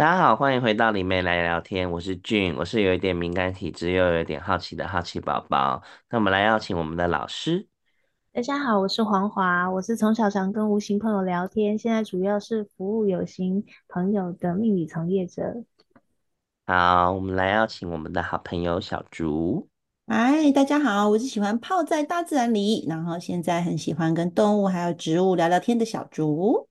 大家好，欢迎回到灵媒来聊天，我是俊，我是有一点敏感体质又有一点好奇的好奇宝宝。那我们来邀请我们的老师。大家好，我是黄华，我是从小常跟无形朋友聊天，现在主要是服务有形朋友的命理从业者。好，我们来邀请我们的好朋友小竹。嗨，大家好，我是喜欢泡在大自然里，然后现在很喜欢跟动物还有植物聊聊天的小竹。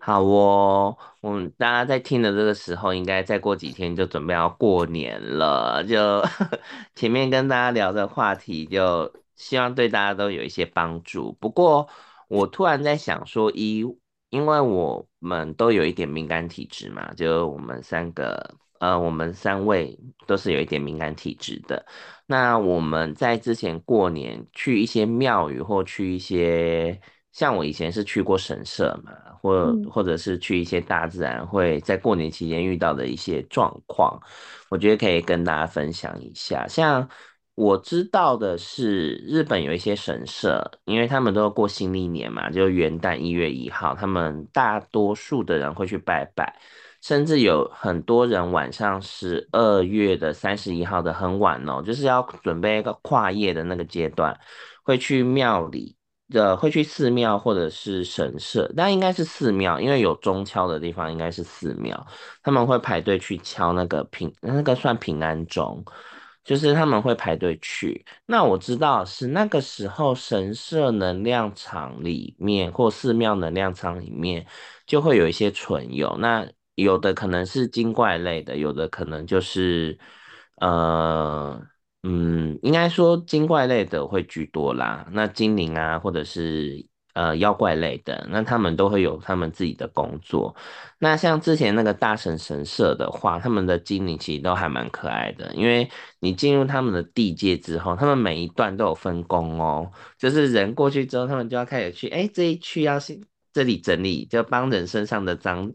好哦，我们大家在听的这个时候，应该再过几天就准备要过年了。就 前面跟大家聊的话题，就希望对大家都有一些帮助。不过我突然在想说，一因为我们都有一点敏感体质嘛，就我们三个，呃，我们三位都是有一点敏感体质的。那我们在之前过年去一些庙宇或去一些。像我以前是去过神社嘛，或或者是去一些大自然，会在过年期间遇到的一些状况，我觉得可以跟大家分享一下。像我知道的是，日本有一些神社，因为他们都要过新历年嘛，就元旦一月一号，他们大多数的人会去拜拜，甚至有很多人晚上十二月的三十一号的很晚哦，就是要准备一个跨夜的那个阶段，会去庙里。的会去寺庙或者是神社，但应该是寺庙，因为有钟敲的地方应该是寺庙。他们会排队去敲那个平，那个算平安钟，就是他们会排队去。那我知道是那个时候神社能量场里面或寺庙能量场里面就会有一些存有，那有的可能是精怪类的，有的可能就是呃。嗯，应该说精怪类的会居多啦。那精灵啊，或者是呃妖怪类的，那他们都会有他们自己的工作。那像之前那个大神神社的话，他们的精灵其实都还蛮可爱的。因为你进入他们的地界之后，他们每一段都有分工哦。就是人过去之后，他们就要开始去，哎，这一区要先这里整理，就帮人身上的脏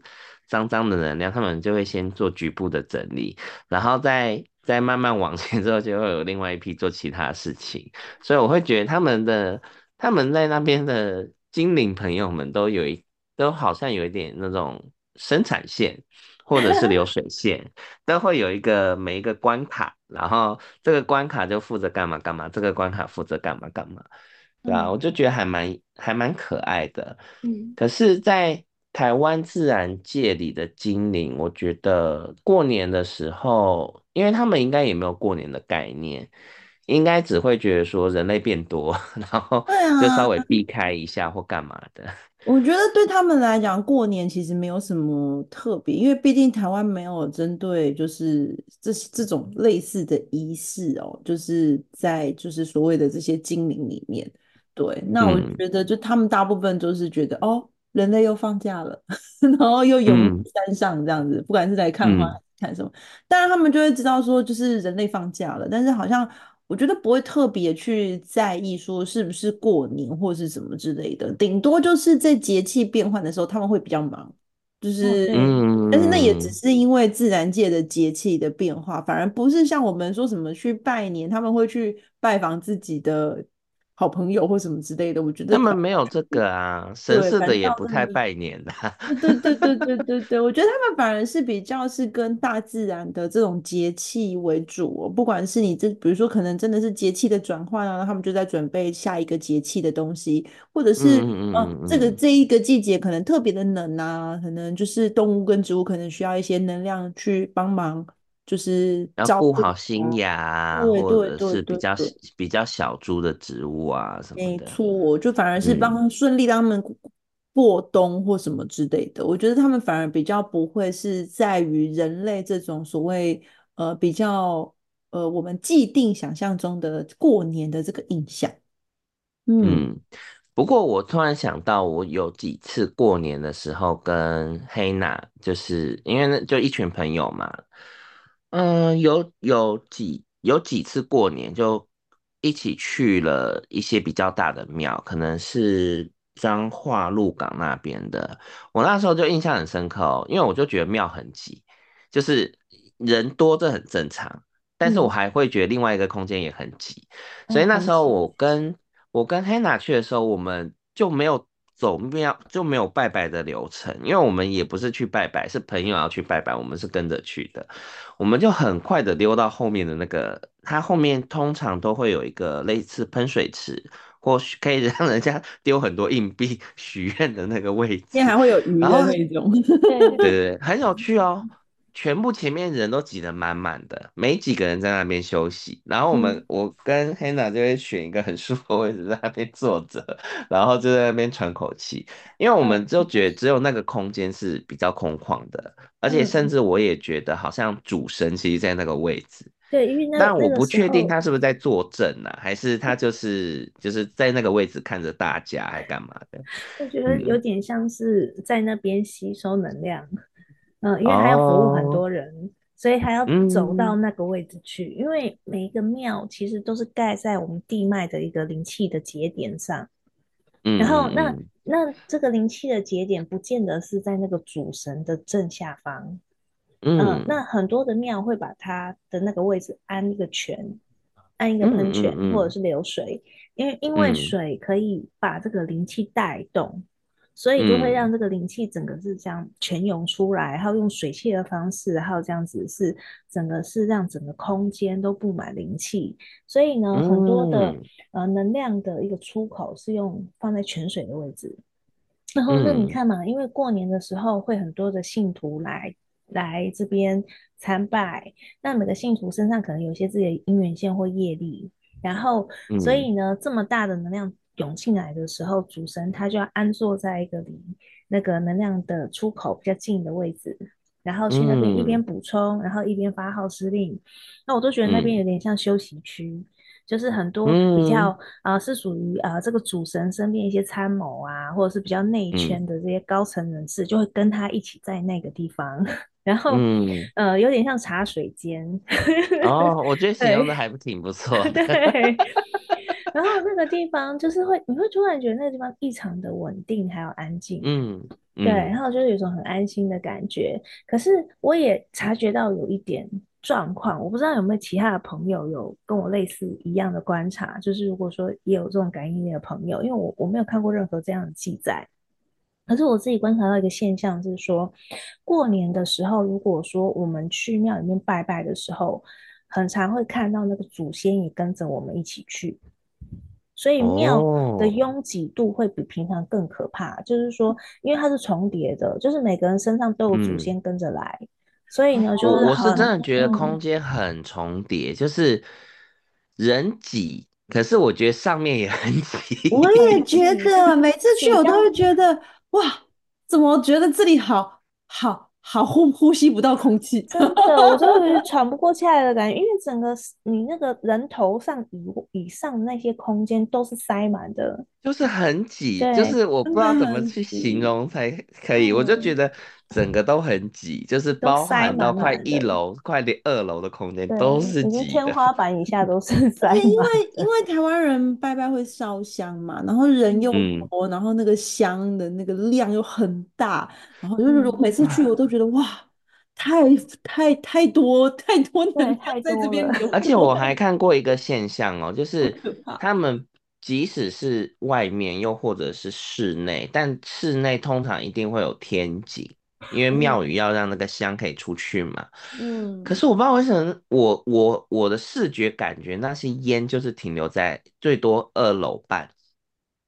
脏脏的能量，他们就会先做局部的整理，然后再。再慢慢往前之后，就会有另外一批做其他事情，所以我会觉得他们的他们在那边的精灵朋友们都有一都好像有一点那种生产线或者是流水 线，都会有一个每一个关卡，然后这个关卡就负责干嘛干嘛，这个关卡负责干嘛干嘛，对啊，我就觉得还蛮还蛮可爱的，嗯，可是，在。台湾自然界里的精灵，我觉得过年的时候，因为他们应该也没有过年的概念，应该只会觉得说人类变多，然后就稍微避开一下或干嘛的。我觉得对他们来讲，过年其实没有什么特别，因为毕竟台湾没有针对就是这这种类似的仪式哦，就是在就是所谓的这些精灵里面。对，那我觉得就他们大部分都是觉得、嗯、哦。人类又放假了，然后又游山上这样子，嗯、不管是来看花、嗯、看什么，当然他们就会知道说，就是人类放假了，但是好像我觉得不会特别去在意说是不是过年或是什么之类的，顶多就是在节气变换的时候他们会比较忙，就是，嗯、但是那也只是因为自然界的节气的变化，反而不是像我们说什么去拜年，他们会去拜访自己的。好朋友或什么之类的，我觉得他们没有这个啊，神社的也不太拜年的。对对对对对对，我觉得他们反而是比较是跟大自然的这种节气为主，不管是你这，比如说可能真的是节气的转换啊，他们就在准备下一个节气的东西，或者是嗯，嗯，嗯，嗯这个这一个季节可能特别的冷啊，可能就是动物跟植物可能需要一些能量去帮忙。就是照顾好新芽，或者是比较比较小株的植物啊什么的。没错，就反而是帮顺利让他们过冬或什么之类的。嗯。我觉得他们反而比较不会是在于人类这种所谓呃比较呃我们既定想象中的过年的这个印象。嗯，嗯，不过我突然想到，我有几次过年的时候跟黑娜，就是因为那就一群朋友嘛。嗯，有有几有几次过年就一起去了一些比较大的庙，可能是彰化鹿港那边的。我那时候就印象很深刻哦，因为我就觉得庙很挤，就是人多这很正常，但是我还会觉得另外一个空间也很挤，所以那时候我跟我跟黑娜去的时候，我们就没有走庙就没有拜拜的流程，因为我们也不是去拜拜，是朋友要去拜拜，我们是跟着去的。我们就很快的溜到后面的那个，它后面通常都会有一个类似喷水池，或许可以让人家 丢很多硬币 许愿的那个位置，还会有鱼的那种，对对对，很有趣哦。全部前面人都挤得满满的，没几个人在那边休息。然后我们，嗯、我跟 Hannah 就会选一个很舒服的位置在那边坐着，然后就在那边喘口气。因为我们就觉得只有那个空间是比较空旷的，而且甚至我也觉得好像主神其实在那个位置。对，因为那但我不确定他是不是在坐镇呢，还是他就是就是在那个位置看着大家，还干嘛的？我觉得有点像是在那边吸收能量。嗯，因为他要服务很多人，哦、所以还要走到那个位置去。嗯、因为每一个庙其实都是盖在我们地脉的一个灵气的节点上。嗯，然后那那这个灵气的节点不见得是在那个主神的正下方。嗯，嗯，那很多的庙会把它的那个位置安一个泉，安一个喷泉，嗯嗯嗯、或者是流水，因为因为水可以把这个灵气带动。所以就会让这个灵气整个是这样泉涌出来，还有用水气的方式，还有这样子是整个是让整个空间都布满灵气。所以呢，很多的呃能量的一个出口是用放在泉水的位置。然后那你看嘛，因为过年的时候会很多的信徒来来这边参拜，那每个信徒身上可能有些自己的姻缘线或业力，然后所以呢，这么大的能量。涌进来的时候，主神他就要安坐在一个离那个能量的出口比较近的位置，然后去那边一边补充，嗯、然后一边发号施令。那我都觉得那边有点像休息区，嗯、就是很多比较啊、嗯呃、是属于啊、呃、这个主神身边一些参谋啊，或者是比较内圈的这些高层人士，嗯、就会跟他一起在那个地方，然后、嗯、呃有点像茶水间。哦，我觉得形容的还不挺不错。对。然后那个地方就是会，你会突然觉得那个地方异常的稳定，还有安静。嗯，嗯对，然后就是有种很安心的感觉。可是我也察觉到有一点状况，我不知道有没有其他的朋友有跟我类似一样的观察。就是如果说也有这种感应力的朋友，因为我我没有看过任何这样的记载。可是我自己观察到一个现象，就是说过年的时候，如果说我们去庙里面拜拜的时候，很常会看到那个祖先也跟着我们一起去。所以庙的拥挤度会比平常更可怕，哦、就是说，因为它是重叠的，就是每个人身上都有祖先跟着来，嗯、所以呢，就是我是真的觉得空间很重叠，嗯、就是人挤，可是我觉得上面也很 挤。我也觉 得，每次去我都会觉得，哇，怎么觉得这里好好。好呼呼吸不到空气，真的，我真的喘不过气来的感觉，因为整个你那个人头上以以上的那些空间都是塞满的，就是很挤，就是我不知道怎么去形容才。可以，我就觉得。整个都很挤，就是包含到快一楼、快连二楼的空间都是挤的，天花板以下都是 塞。因为因为台湾人拜拜会烧香嘛，然后人又多，嗯、然后那个香的那个量又很大，然后就是我每次去我都觉得、嗯、哇，太太太多太多人在这边。而且我还看过一个现象哦，就 是他们。即使是外面，又或者是室内，但室内通常一定会有天井，因为庙宇要让那个香可以出去嘛。嗯。可是我不知道为什么，我我我的视觉感觉那些烟就是停留在最多二楼半。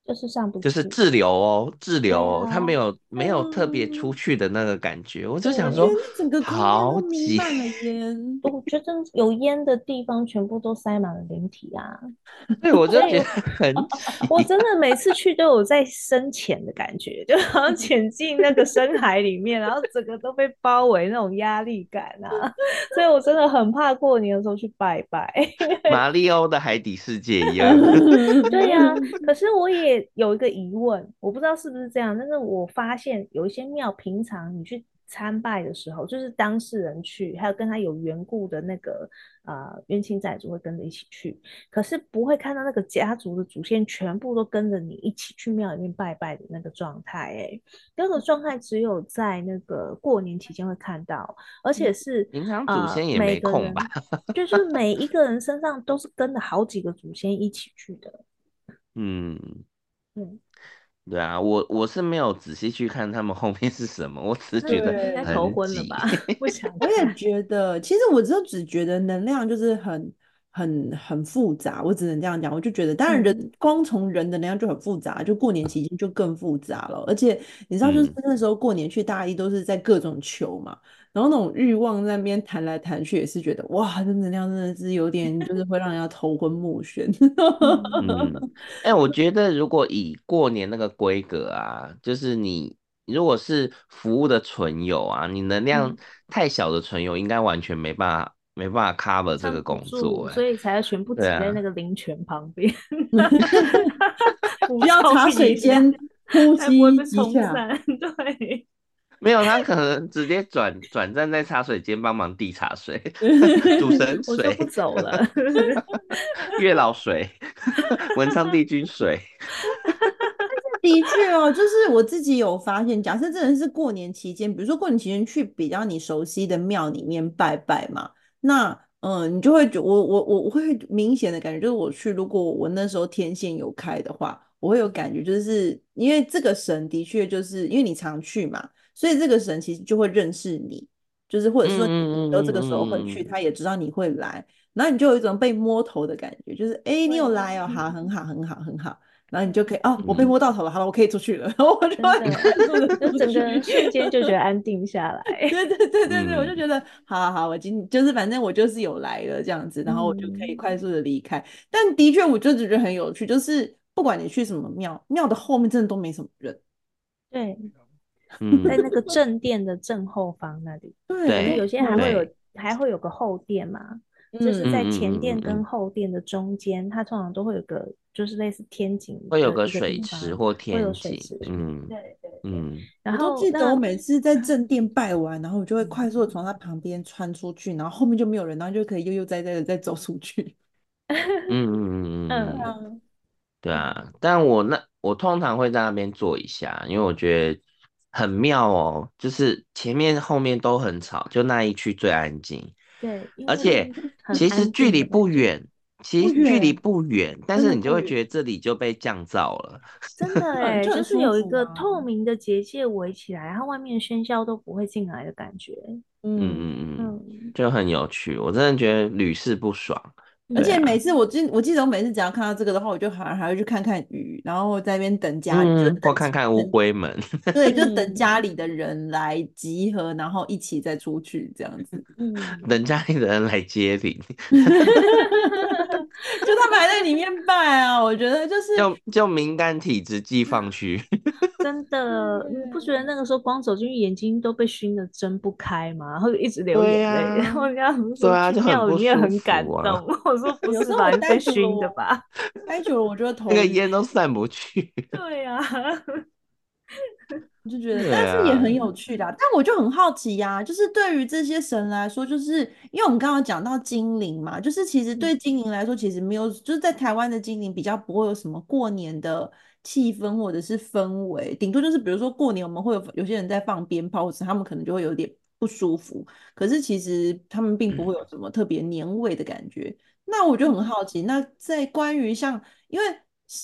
就是上不去，就是滞留哦，滞留哦，他没有没有特别出去的那个感觉，我就想说，整个好挤。我觉得有烟的地方全部都塞满了灵体啊。对，我就觉得很。我真的每次去都有在深潜的感觉，就好像潜进那个深海里面，然后整个都被包围那种压力感啊。所以我真的很怕过年的时候去拜拜。马里欧的海底世界一样。对呀，可是我也。有一个疑问，我不知道是不是这样，但是我发现有一些庙，平常你去参拜的时候，就是当事人去，还有跟他有缘故的那个呃冤亲债主会跟着一起去，可是不会看到那个家族的祖先全部都跟着你一起去庙里面拜拜的那个状态，哎，那个状态只有在那个过年期间会看到，而且是平常祖先也没空吧？呃、就是每一个人身上都是跟着好几个祖先一起去的，嗯。嗯，对啊，我我是没有仔细去看他们后面是什么，我只是觉得应该头昏了吧？不想，我也觉得，其实我就只觉得能量就是很。很很复杂，我只能这样讲。我就觉得，当然人光从人的能量就很复杂，就过年期间就更复杂了。而且你知道，就是那时候过年去大一都是在各种求嘛，然后那种欲望在那边弹来弹去，也是觉得哇，这能量真的是有点，就是会让人家头昏目眩。嗯，哎、欸，我觉得如果以过年那个规格啊，就是你如果是服务的存有啊，你能量太小的存有，应该完全没办法。没办法 cover 这个工作，所以才要全部挤在那个灵泉旁边，不要茶水间呼吸一下。对，没有，他可能直接转转站在茶水间帮忙递茶水，煮神水，我就不走了。月老水，文昌帝君水。的确哦，就是我自己有发现，假设真的是过年期间，比如说过年期间去比较你熟悉的庙里面拜拜嘛。那嗯，你就会觉我我我我会明显的感觉，就是我去，如果我那时候天线有开的话，我会有感觉，就是因为这个神的确就是因为你常去嘛，所以这个神其实就会认识你，就是或者说你都这个时候会去，他也知道你会来，然后你就有一种被摸头的感觉，就是哎，你有来哦，好，很好，很好，很好。然后你就可以哦，我被摸到头了，好了，我可以出去了。然后我就会快速的，就整个人瞬间就觉得安定下来。对对对对对，嗯、我就觉得好好好，我今就是反正我就是有来了这样子，然后我就可以快速的离开。嗯、但的确，我就觉得很有趣，就是不管你去什么庙，庙的后面真的都没什么人。对，嗯、在那个正殿的正后方那里，对，有些还会有还会有个后殿嘛。就是在前殿跟后殿的中间，它通常都会有个，就是类似天井，会有个水池或天井，嗯，对对，嗯。然后我记得我每次在正殿拜完，然后我就会快速的从它旁边穿出去，然后后面就没有人，然后就可以悠悠哉哉的再走出去。嗯嗯嗯嗯嗯，对啊。但我那我通常会在那边坐一下，因为我觉得很妙哦，就是前面后面都很吵，就那一区最安静。对，而且其实距离不远，其实距离不远，但是你就会觉得这里就被降噪了。真的 哎，就是有一个透明的结界围起来，然后外面喧嚣都不会进来的感觉。嗯嗯嗯，就很有趣，我真的觉得屡试不爽。而且每次我记我记得我每次只要看到这个的话，我就还还会去看看鱼，然后在那边等家里，或看看乌龟们。对，就等家里的人来集合，然后一起再出去这样子。嗯，等家里的人来接灵。就他们还在里面拜啊，我觉得就是就就敏感体质寄放区。真的，你不觉得那个时候光走进去眼睛都被熏得睁不开吗？然后就一直流眼泪，啊、然后人家说对啊，就很不舒服、啊、很感动。我说 不是吧，你被熏的吧？待久了我觉得头那个烟都散不去。对呀、啊。我就觉得，但是也很有趣的。啊，但我就很好奇呀，啊，就是对于这些神来说，就是因为我们刚刚讲到精灵嘛，就是其实对精灵来说，其实没有，就是在台湾的精灵比较不会有什么过年的气氛或者是氛围，顶多就是比如说过年我们会有有些人在放鞭炮，或者他们可能就会有点不舒服，可是其实他们并不会有什么特别年味的感觉。那我就很好奇，那在关于像因为。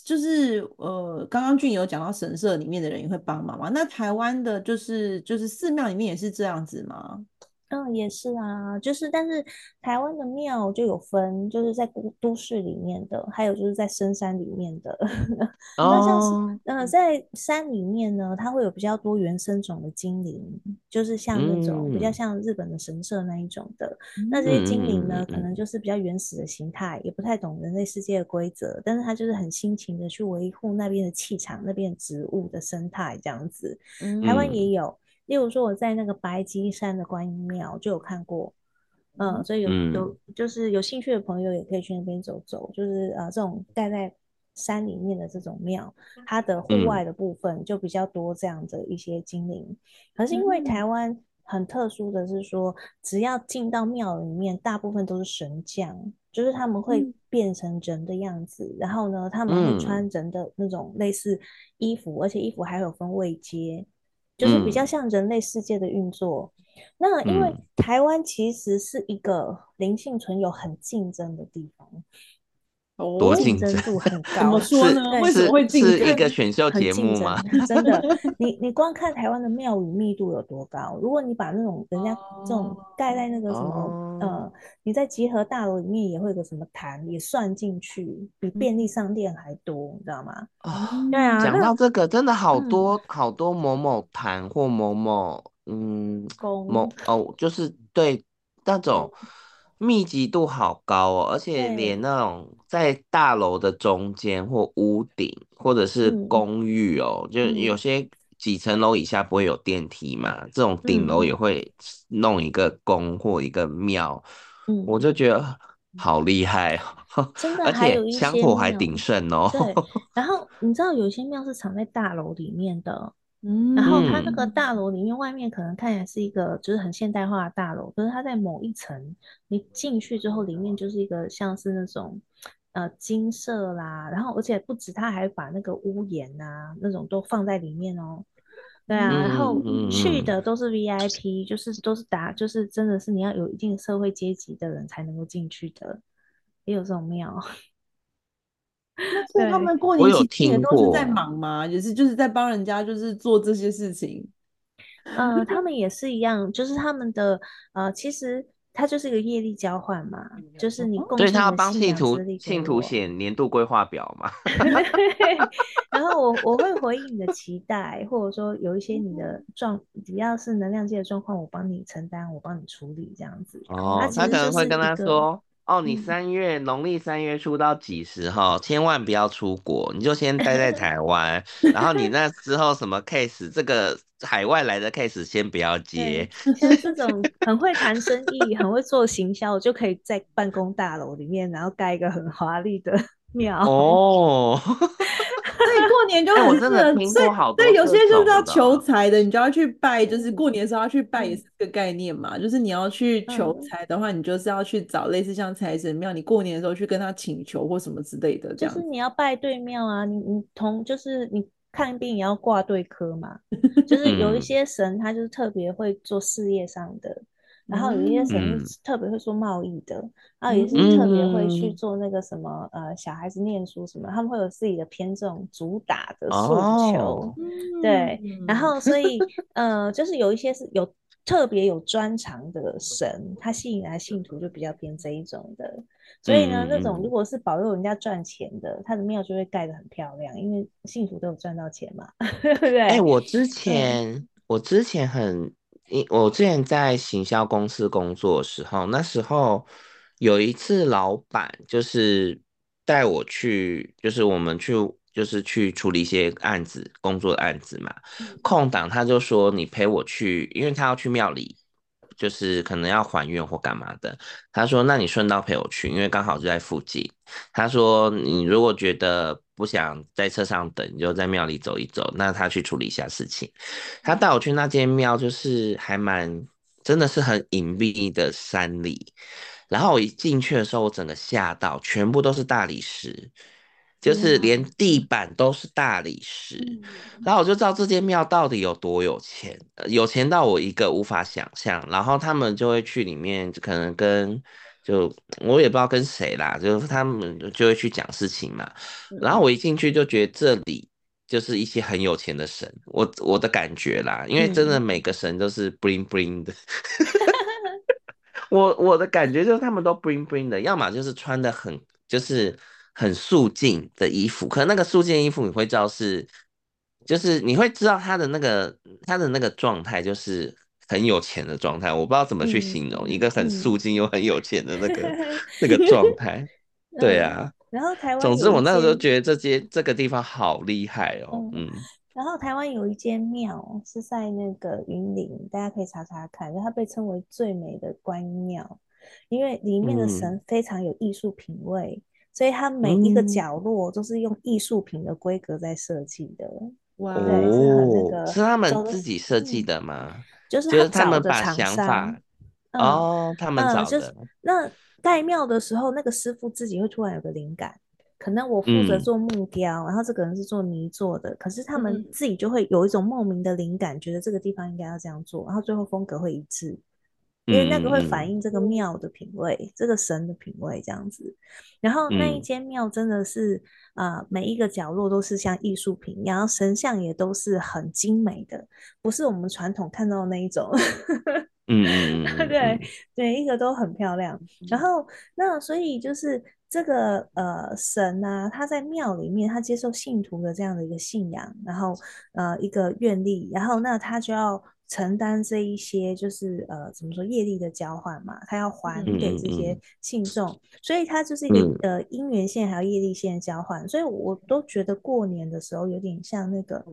就是呃，刚刚俊有讲到神社里面的人也会帮忙嘛？那台湾的就是就是寺庙里面也是这样子吗？嗯，也是啊，就是但是台湾的庙就有分，就是在都都市里面的，还有就是在深山里面的。那像是呃，在山里面呢，它会有比较多原生种的精灵，就是像那种比较像日本的神社那一种的。嗯、那这些精灵呢，可能就是比较原始的形态，也不太懂人类世界的规则，但是它就是很辛勤的去维护那边的气场、那边植物的生态这样子。嗯、台湾也有。例如说，我在那个白鸡山的观音庙就有看过，嗯，所以有有就是有兴趣的朋友也可以去那边走走，就是啊，这种盖在山里面的这种庙，它的户外的部分就比较多这样的一些精灵。可是因为台湾很特殊的是说，只要进到庙里面，大部分都是神将，就是他们会变成人的样子，然后呢，他们会穿人的那种类似衣服，而且衣服还有分位阶。就是比较像人类世界的运作。嗯、那因为台湾其实是一个灵性存有很竞争的地方，多竞争度很高。怎么说呢？为什么会竞争？是一个选秀节目吗？真的，你你光看台湾的庙宇密度有多高？如果你把那种人家这种盖在那个什么、哦、呃，你在集合大楼里面也会有个什么坛也算进去，比便利商店还多，你知道吗？啊、哦，对啊。讲到这个，真的好多、嗯、好多某某坛或某某嗯某哦，就是对那种。密集度好高哦，而且连那种在大楼的中间或屋顶，或者是公寓哦，就有些几层楼以下不会有电梯嘛，这种顶楼也会弄一个宫或一个庙，我就觉得好厉害哦，真的，而且香火还鼎盛哦。对，然后你知道有些庙是藏在大楼里面的。嗯，然后它那个大楼里面，外面可能看起来是一个就是很现代化的大楼，可是它在某一层，你进去之后，里面就是一个像是那种呃金色啦，然后而且不止，它还把那个屋檐啊那种都放在里面哦。对啊，然后去的都是 VIP，就是都是打，就是真的是你要有一定社会阶级的人才能够进去的，也有这种庙。那 所以他们过年期间都是在忙吗？也是就是在帮人家就是做这些事情。呃，他们也是一样，就是他们的呃，其实他就是一个业力交换嘛，就是你共。对，他要帮信徒信徒写年度规划表嘛。然后我我会回应你的期待，或者说有一些你的状，只要是能量界的状况，我帮你承担，我帮你处理这样子。哦，他可能会跟他说。哦，你三月农历三月初到几时哈？千万不要出国，你就先待在台湾。然后你那之后什么 case，这个海外来的 case 先不要接。像这种 很会谈生意、很会做行销，就可以在办公大楼里面，然后盖一个很华丽的 庙。哦。所以过年就很适合，所以对有些就是要求财的，你就要去拜，就是过年的时候要去拜，也是个概念嘛。就是你要去求财的话，你就是要去找类似像财神庙，你过年的时候去跟他请求或什么之类的，就是你要拜对庙啊，你你同就是你看病也要挂对科嘛。就是有一些神，他就是特别会做事业上的。然后有一些神是特别会做贸易的，嗯、然后也是特别会去做那个什么、嗯、呃小孩子念书什么，他们会有自己的偏重主打的诉求，哦、对，然后所以呃就是有一些是有特别有专长的神，他吸引来信徒就比较偏这一种的，所以呢、嗯、那种如果是保佑人家赚钱的，他的庙就会盖得很漂亮，因为信徒都有赚到钱嘛，对不对？哎、欸，我之 前、嗯、我之前很。我之前在行销公司工作的时候，那时候有一次老板就是带我去，就是我们去就是去处理一些案子，工作的案子嘛。空档他就说，你陪我去，因为他要去庙里，就是可能要还愿或干嘛的。他说，那你顺道陪我去，因为刚好就在附近。他说，你如果觉得不想在车上等，你就在庙里走一走。那他去处理一下事情。他带我去那间庙，就是还蛮，真的是很隐蔽的山里。然后我一进去的时候，我整个吓到，全部都是大理石，就是连地板都是大理石。然后我就知道这间庙到底有多有钱，有钱到我一个无法想象。然后他们就会去里面，可能跟。就我也不知道跟谁啦，就是他们就会去讲事情嘛。然后我一进去就觉得这里就是一些很有钱的神，我我的感觉啦，因为真的每个神都是 bling bling 的。我我的感觉就是他们都 bling bling 的，要么就是穿的很就是很素净的衣服，可能那个素净衣服你会知道是，就是你会知道他的那个他的那个状态就是。很有钱的状态，我不知道怎么去形容、嗯、一个很素净又很有钱的那个、嗯、那个状态。对啊，然后台湾，总之我那个时候觉得这间这个地方好厉害哦。嗯，嗯然后台湾有一间庙是在那个云林，大家可以查查看，它被称为最美的观音庙，因为里面的神非常有艺术品味，嗯、所以它每一个角落都是用艺术品的规格在设计的。哇，对，是很那个，是他们自己设计的吗？嗯就是他们把想法，嗯、哦，他们找的。嗯就是、那盖庙的时候，那个师傅自己会突然有个灵感，可能我负责做木雕，嗯、然后这个人是做泥做的，可是他们自己就会有一种莫名的灵感，嗯、觉得这个地方应该要这样做，然后最后风格会一致。因为那个会反映这个庙的品味，嗯、这个神的品味这样子。然后那一间庙真的是啊、嗯呃，每一个角落都是像艺术品，然后神像也都是很精美的，不是我们传统看到的那一种。嗯对，每一个都很漂亮。然后那所以就是这个呃神啊，他在庙里面，他接受信徒的这样的一个信仰，然后呃一个愿力，然后那他就要。承担这一些就是呃怎么说业力的交换嘛，他要还给这些信众，嗯嗯、所以他就是一个、嗯、呃因缘线还有业力线的交换，所以我都觉得过年的时候有点像那个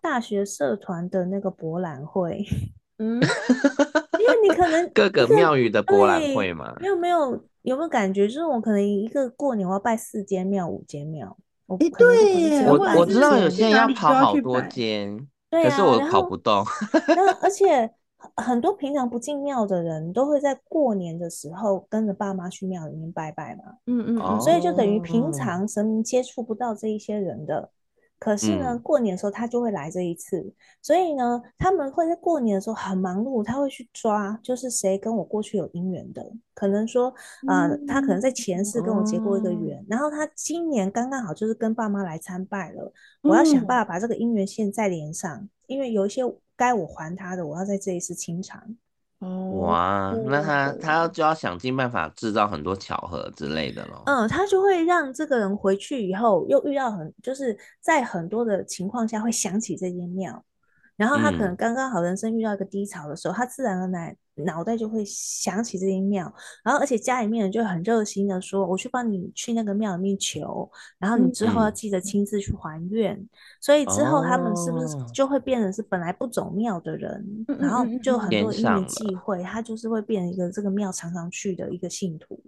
大学社团的那个博览会，嗯，因为你可能 各个庙宇的博览会嘛，没有没有有没有感觉，就是我可能一个过年我要拜四间庙五间庙，我哎对，我我知道有些人要跑好多间。对啊，可是我跑不动。那而且很多平常不进庙的人都会在过年的时候跟着爸妈去庙里面拜拜嘛。嗯嗯，嗯，所以就等于平常神明接触不到这一些人的。可是呢，过年的时候他就会来这一次，嗯、所以呢，他们会在过年的时候很忙碌，他会去抓，就是谁跟我过去有姻缘的，可能说，呃，嗯、他可能在前世跟我结过一个缘，嗯、然后他今年刚刚好就是跟爸妈来参拜了，嗯、我要想办法把这个姻缘线再连上，因为有一些该我还他的，我要在这一次清偿。哇，那他他就要想尽办法制造很多巧合之类的咯。嗯，他就会让这个人回去以后又遇到很，就是在很多的情况下会想起这间庙，然后他可能刚刚好人生遇到一个低潮的时候，嗯、他自然而然。脑袋就会想起这间庙，然后而且家里面人就很热心的说：“我去帮你去那个庙里面求，然后你之后要记得亲自去还愿。嗯”所以之后他们是不是就会变成是本来不走庙的人，哦、然后就很多因缘际会，他就是会变成一个这个庙常常去的一个信徒。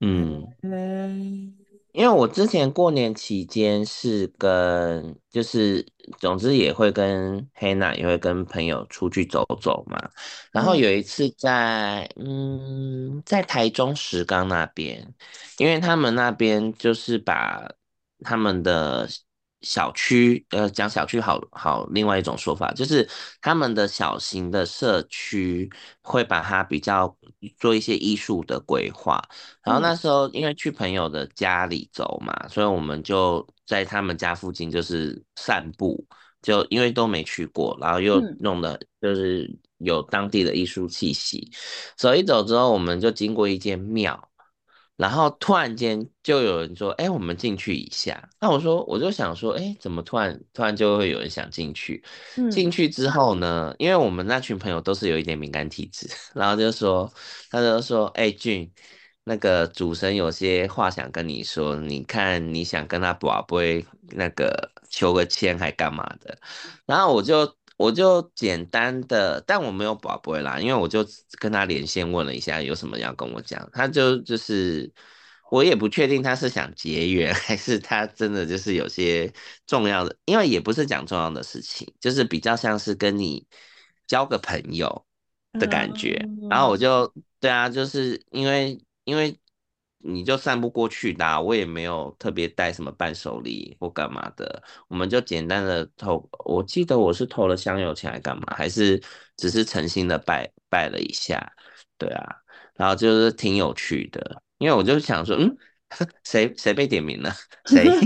嗯嗯。因为我之前过年期间是跟，就是总之也会跟黑娜也会跟朋友出去走走嘛，然后有一次在嗯在台中石冈那边，因为他们那边就是把他们的。小区，呃，讲小区好好，另外一种说法就是他们的小型的社区会把它比较做一些艺术的规划。然后那时候因为去朋友的家里走嘛，所以我们就在他们家附近就是散步，就因为都没去过，然后又弄的就是有当地的艺术气息。走一走之后，我们就经过一间庙。然后突然间就有人说：“哎，我们进去一下。”那我说，我就想说：“哎，怎么突然突然就会有人想进去？”进去之后呢，因为我们那群朋友都是有一点敏感体质，然后就说，他就说：“哎，俊，那个主神有些话想跟你说，你看你想跟他拔杯，那个求个签还干嘛的？”然后我就。我就简单的，但我没有宝贝啦，因为我就跟他连线问了一下有什么要跟我讲，他就就是我也不确定他是想结缘 还是他真的就是有些重要的，因为也不是讲重要的事情，就是比较像是跟你交个朋友的感觉，然后我就对啊，就是因为因为。你就散步过去的，我也没有特别带什么伴手礼或干嘛的，我们就简单的投，我记得我是投了香油钱来干嘛，还是只是诚心的拜拜了一下，对啊，然后就是挺有趣的，因为我就想说，嗯，谁谁被点名了？谁？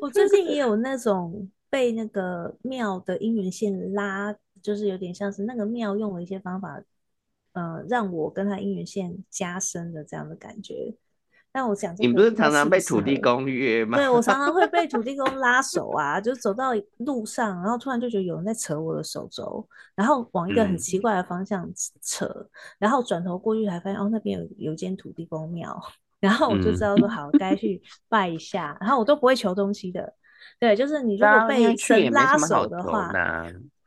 我最近也有那种被那个庙的姻缘线拉，就是有点像是那个庙用了一些方法。呃，让我跟他姻缘线加深的这样的感觉。但我想，你不是常常被土地公约吗？对，我常常会被土地公拉手啊，就走到路上，然后突然就觉得有人在扯我的手肘，然后往一个很奇怪的方向扯，嗯、然后转头过去才发现，哦，那边有有一间土地公庙，然后我就知道说好，该去拜一下。然后我都不会求东西的，对，就是你如果被神拉手的话。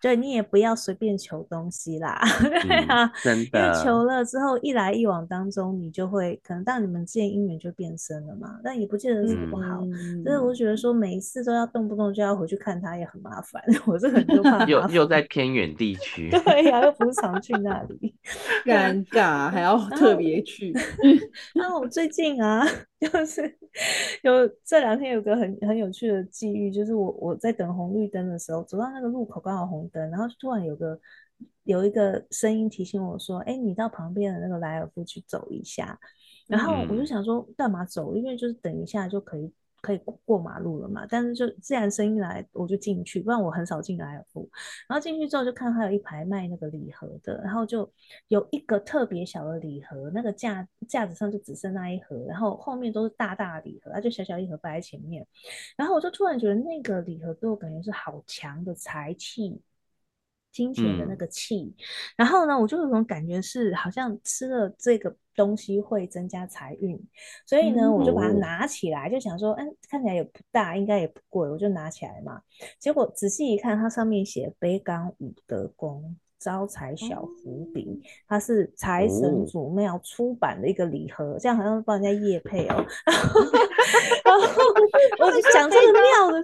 对，你也不要随便求东西啦，对啊、嗯，真的。因为求了之后，一来一往当中，你就会可能当你们之间姻缘就变深了嘛。但也不见得是不好，嗯、所以我觉得说每一次都要动不动就要回去看他也很麻烦。我这个人就怕又又在偏远地区，对呀、啊，又不是常去那里，尴尬还要特别去。那我最近啊。就是有这两天有个很很有趣的际遇，就是我我在等红绿灯的时候，走到那个路口刚好红灯，然后突然有个有一个声音提醒我说：“哎，你到旁边的那个莱尔夫去走一下。”然后我就想说，干嘛走？因为就是等一下就可以。可以过马路了嘛？但是就自然声音来，我就进去，不然我很少进莱尔富。然后进去之后就看他有一排卖那个礼盒的，然后就有一个特别小的礼盒，那个架架子上就只剩那一盒，然后后面都是大大的礼盒，它就小小一盒摆在前面。然后我就突然觉得那个礼盒给我感觉是好强的财气。金钱的那个气，嗯、然后呢，我就有种感觉是好像吃了这个东西会增加财运，所以呢，嗯、我就把它拿起来，就想说，嗯，看起来也不大，应该也不贵，我就拿起来嘛。结果仔细一看，它上面写北港五德宫招财小福饼，它是财神祖庙出版的一个礼盒，这样好像帮人家业配哦。然后 我就想这个庙的。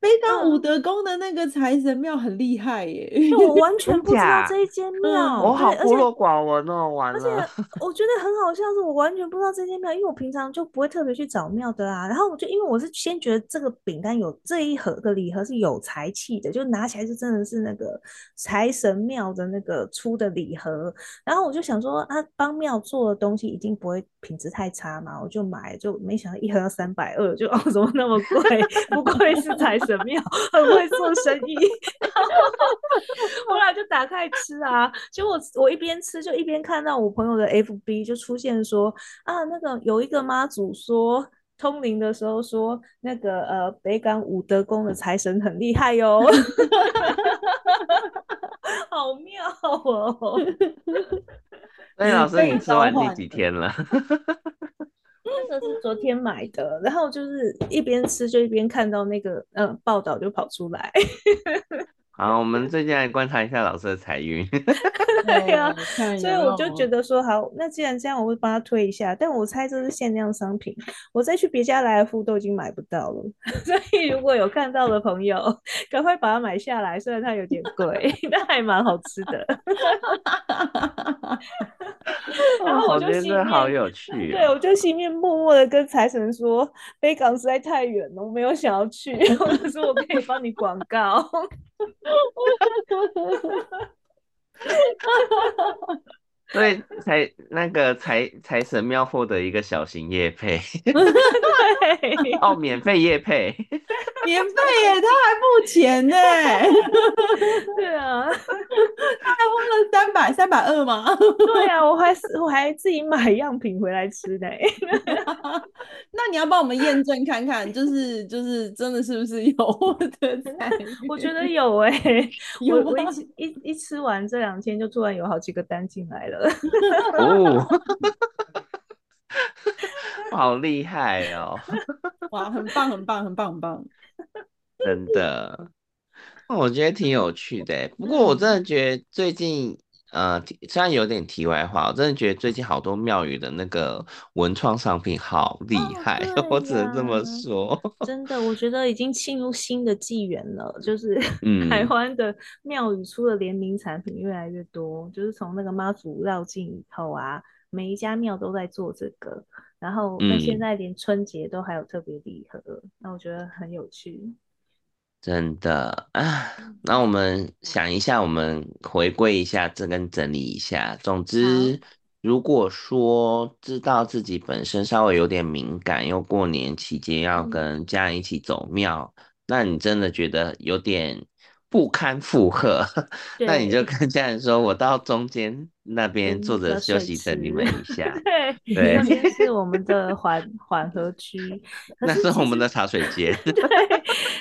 北港五德宫的那个财神庙很厉害耶，我完全不知道这一间庙，嗯、我好孤陋寡闻哦，完了。而且 我觉得很好笑，是我完全不知道这间庙，因为我平常就不会特别去找庙的啊。然后我就因为我是先觉得这个饼干有这一盒的礼盒是有财气的，就拿起来就真的是那个财神庙的那个出的礼盒。然后我就想说，啊，帮庙做的东西一定不会品质太差嘛，我就买，就没想到一盒要三百二，就 哦怎么那么贵？不愧是财神。神庙很会做生意，后来就打开吃啊，结果我，我一边吃就一边看到我朋友的 FB 就出现说啊，那个有一个妈祖说通灵的时候说那个呃北港五德宫的财神很厉害哟，好妙哦！所以老师，你吃完第几天了？那个是昨天买的，然后就是一边吃就一边看到那个嗯报道就跑出来。好，我们最近来观察一下老师的财运。对呀、啊，所以我就觉得说好，那既然这样，我会帮他推一下。但我猜这是限量商品，我再去别家来福都已经买不到了。所以如果有看到的朋友，赶快把它买下来。虽然它有点贵，但还蛮好吃的。然后我就心里好有趣、哦。对，我就心里面默默的跟财神说，北港实在太远了，我没有想要去。或者说我可以帮你广告。所以财那个财财神庙获得一个小型夜配，对，哦，免费夜配，免费耶，他还付钱呢，对啊，他还花了三百三百二吗？对啊，我还我还自己买样品回来吃的，那你要帮我们验证看看，就是就是真的是不是有的菜？我觉得有哎，我我一一一吃完这两天，就突然有好几个单进来了。哦，好厉害哦！哇，很棒，很棒，很棒，很棒，真的，我觉得挺有趣的。不过我真的觉得最近，呃，虽然有点题外话，我真的觉得最近好多庙宇的那个文创商品好厉害，哦、我只能这么说。真的，我觉得已经进入新的纪元了，就是 台湾的庙宇出的联名产品越来越多，就是从那个妈祖绕境以后啊，每一家庙都在做这个，然后那现在连春节都还有特别礼盒，嗯、那我觉得很有趣。真的啊，那我们想一下，我们回归一下，这跟整理一下。总之，如果说知道自己本身稍微有点敏感，又过年期间要跟家人一起走庙，那你真的觉得有点。不堪负荷，那你就跟家人说，我到中间那边坐着休息，等你们一下。对，对，那边是我们 的缓缓和区，那是我们的茶水间。对，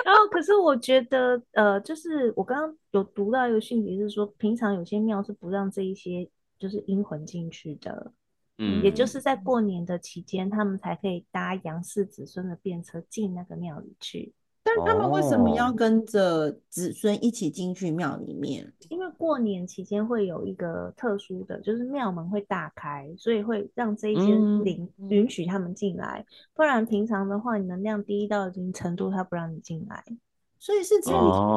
然后可是我觉得，呃，就是我刚刚有读到一个讯息，是说平常有些庙是不让这一些就是阴魂进去的，嗯，也就是在过年的期间，他们才可以搭杨氏子孙的便车进那个庙里去。但他们为什么要跟着子孙一起进去庙里面？哦，因为过年期间会有一个特殊的，就是庙门会大开，所以会让这一些灵允许他们进来。嗯、不然平常的话，你能量低到一定程度，他不让你进来。所以是进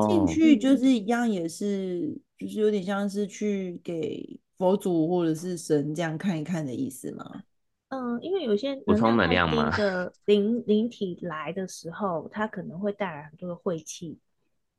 进去就是一样，也是就是有点像是去给佛祖或者是神这样看一看的意思吗？嗯，因为有些能量嘛 的灵灵体来的时候，它可能会带来很多的晦气。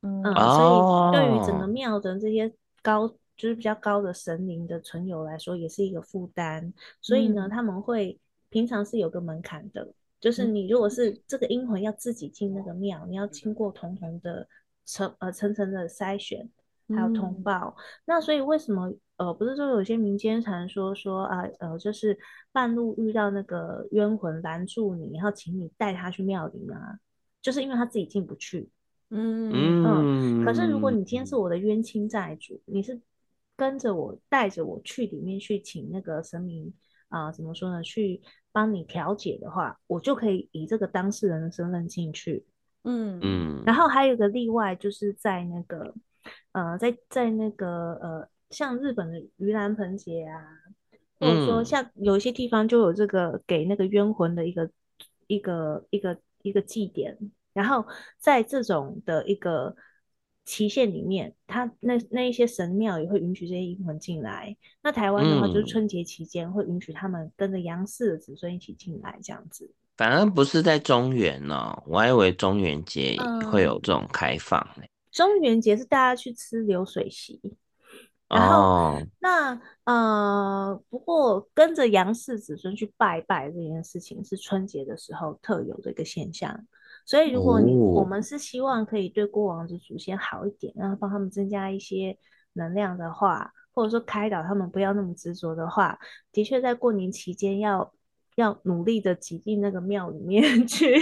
嗯，嗯，所以对于整个庙的这些高就是比较高的神灵的存有来说，也是一个负担。所以呢，他们会平常是有个门槛的，就是你如果是这个阴魂要自己进那个庙，你要经过重重的层呃层层的筛选，还有通报。那所以为什么呃不是说有些民间传说说啊呃就是半路遇到那个冤魂拦住你，然后请你带他去庙里吗？就是因为他自己进不去。嗯嗯，可是如果你今天是我的冤亲债主，你是跟着我带着我去里面去请那个神明啊、呃，怎么说呢？去帮你调解的话，我就可以以这个当事人的身份进去。嗯嗯。然后还有一个例外，就是在那个呃，在在那个呃，像日本的盂兰盆节啊，或者说像有一些地方就有这个给那个冤魂的一个一个一个一个祭典。然后在这种的一个期限里面，他那那一些神庙也会允许这些阴魂进来。那台湾的话，就是春节期间会允许他们跟着杨氏的子孙一起进来，这样子。反而不是在中元哦，我还以为中元节会有这种开放呢。嗯，中元节是大家去吃流水席，然后、哦、那呃，不过跟着杨氏子孙去拜拜这件事情是春节的时候特有的一个现象。所以，如果你、哦、我们是希望可以对过往的祖先好一点，然后帮他们增加一些能量的话，或者说开导他们不要那么执着的话，的确在过年期间要要努力的挤进那个庙里面 去。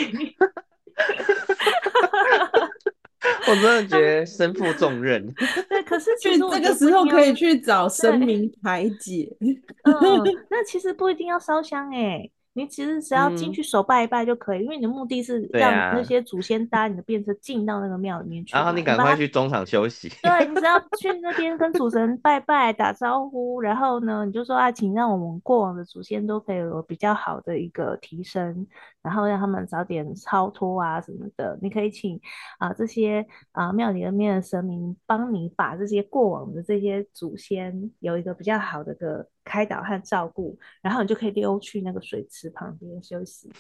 我真的觉得身负重任。对，可是其实这个时候可以去找神明排解。嗯，那其实不一定要烧香哎、欸。你其实只要进去手拜一拜就可以，嗯、因为你的目的是让那些祖先搭你的便车进到那个庙里面去。然后你赶快去中场休息。对，你只要去那边跟主神拜拜打招呼，然后呢，你就说啊，请让我们过往的祖先都可以有比较好的一个提升，然后让他们早点超脱啊什么的。你可以请啊这些啊庙里面的神明帮你把这些过往的这些祖先有一个比较好的个。开导和照顾，然后你就可以溜去那个水池旁边休息。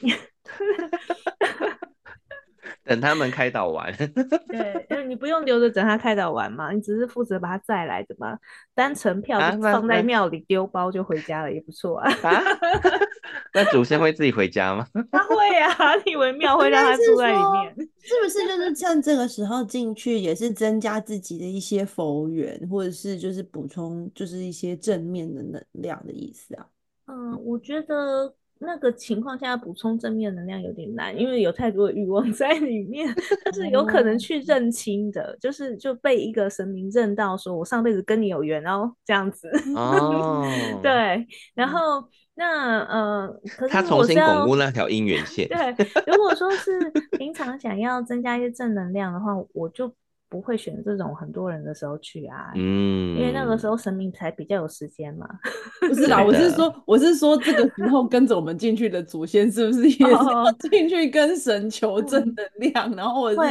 等他们开导完，对，因为你不用留着等他开导完嘛，你只是负责把他载来的嘛。单程票就放在庙里丢包就回家了，也不错啊。啊 那祖先会自己回家吗？他会啊，你以为庙会让他住在里面？是不是就是趁这个时候进去，也是增加自己的一些佛缘，或者是就是补充就是一些正面的能量的意思啊？嗯，我觉得。那个情况下补充正面能量有点难，因为有太多的欲望 在里面。但是有可能去认清的，就是就被一个神明认到，说我上辈子跟你有缘哦，这样子。哦，对。然后那呃，可是他重新巩固那条姻缘线。对，如果说是平常想要增加一些正能量的话，我就。不会选这种很多人的时候去啊，嗯，因为那个时候神明才比较有时间嘛。不是啦，我是说，我是说这个时候跟着我们进去的祖先是不是也是要进去跟神求正能量，哦、然后或者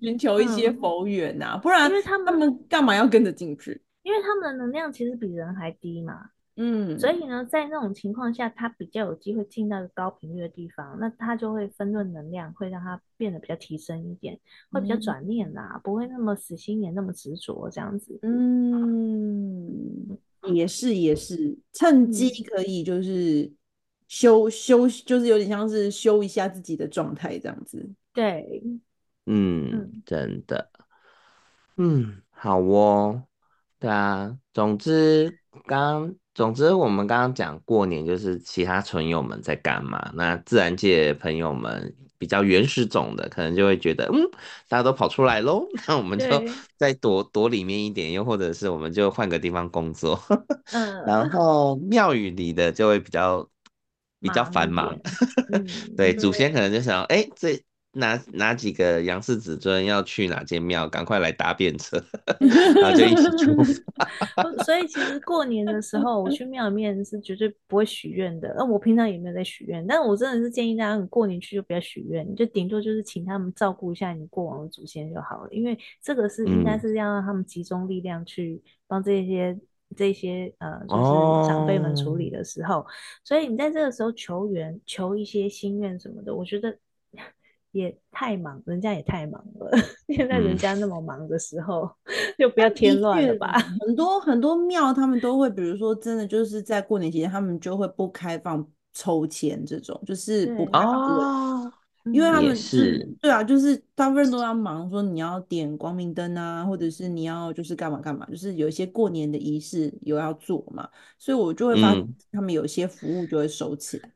寻求一些佛缘啊？不然，因为他们干嘛要跟着进去？因为他们的能量其实比人还低嘛。嗯，所以呢，在那种情况下，他比较有机会进到一个高频率的地方，那他就会分润能量，会让他变得比较提升一点，会比较转念啦、不会那么死心眼，那么执着这样子。嗯，也是也是，趁机可以就是修修，就是有点像是修一下自己的状态这样子。对，嗯，嗯。真的，嗯，好哦，对啊，总之刚。总之，我们刚刚讲过年就是其他纯友们在干嘛？那自然界朋友们比较原始种的，可能就会觉得，嗯，大家都跑出来喽，那我们就再躲躲里面一点，又或者是我们就换个地方工作。嗯，然后庙宇里的就会比较比较繁忙。嗯、对，祖先可能就想，哎、欸，这。哪哪几个杨氏子孙要去哪间庙？赶快来搭便车，然后就一起出发。所以其实过年的时候，我去庙里面是绝对不会许愿的。那我平常也没有在许愿，但我真的是建议大家，你过年去就不要许愿，你就顶多就是请他们照顾一下你过往的祖先就好了。因为这个是应该是要让他们集中力量去帮这些这些呃，就是长辈们处理的时候。所以你在这个时候求缘，求一些心愿什么的，我觉得。也太忙，人家也太忙了。现在人家那么忙的时候，嗯、就不要添乱了吧。很多很多庙他们都会，比如说真的就是在过年期间，他们就会不开放抽签这种，就是不开放。因为他们是，是对啊，就是大部分人都要忙，说你要点光明灯啊，或者是你要就是干嘛干嘛，就是有一些过年的仪式有要做嘛，所以我就会发现他们有些服务就会收起来。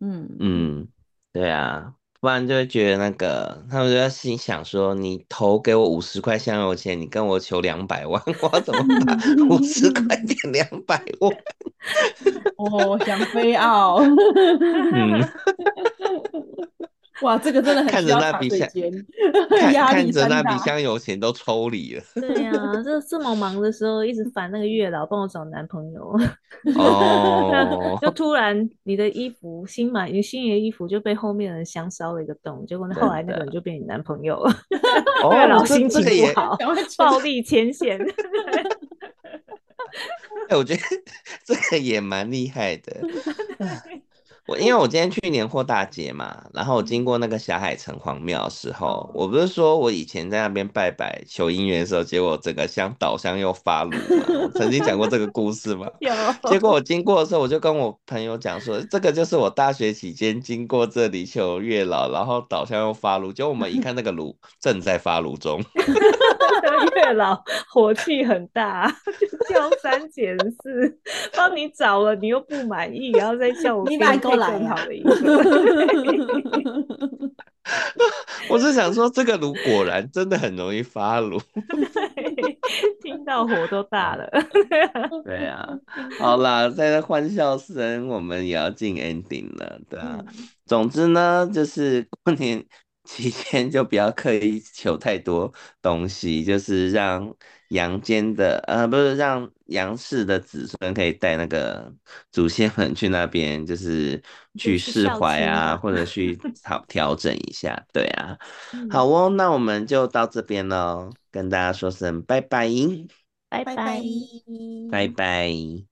嗯嗯，对啊，不然就会觉得那个他们就在心想说，你投给我五十块香油钱，你跟我求两百万，我怎么把 五十块变两百万？哦，想飞奥。嗯。哇，这个真的很看着 那笔香，看看着那笔香油钱都抽离了。对呀、啊，这这么忙的时候，一直烦那个月老帮我找男朋友。哦，就突然你的衣服新买，你心仪的衣服就被后面的人香烧了一个洞，结果后来那个人就变你男朋友了。月老心情不好，暴力牵线。哎，我觉得这个也蛮厉害的。我因为我今天去年货大街嘛，然后我经过那个霞海城隍庙的时候，我不是说我以前在那边拜拜求姻缘的时候，结果整个香倒香又发炉嘛，曾经讲过这个故事嘛。有。结果我经过的时候，我就跟我朋友讲说，这个就是我大学期间经过这里求月老，然后倒香又发炉，结果我们一看那个炉正在发炉中。月老火气很大，就挑三拣四，帮你找了，你又不满意，然后再叫我给你配更好的衣服。我是想说，这个炉果然真的很容易发炉，听到火都大了。对啊，好啦，在这欢笑声，我们也要进 ending 了，对啊。嗯、总之呢，就是过年。期间就不要刻意求太多东西，就是让阳间的呃，不是让杨氏的子孙可以带那个祖先们去那边，就是去释怀啊，或者去 调调整一下，对啊。好哦，那我们就到这边喽，跟大家说声拜拜，拜拜，拜拜。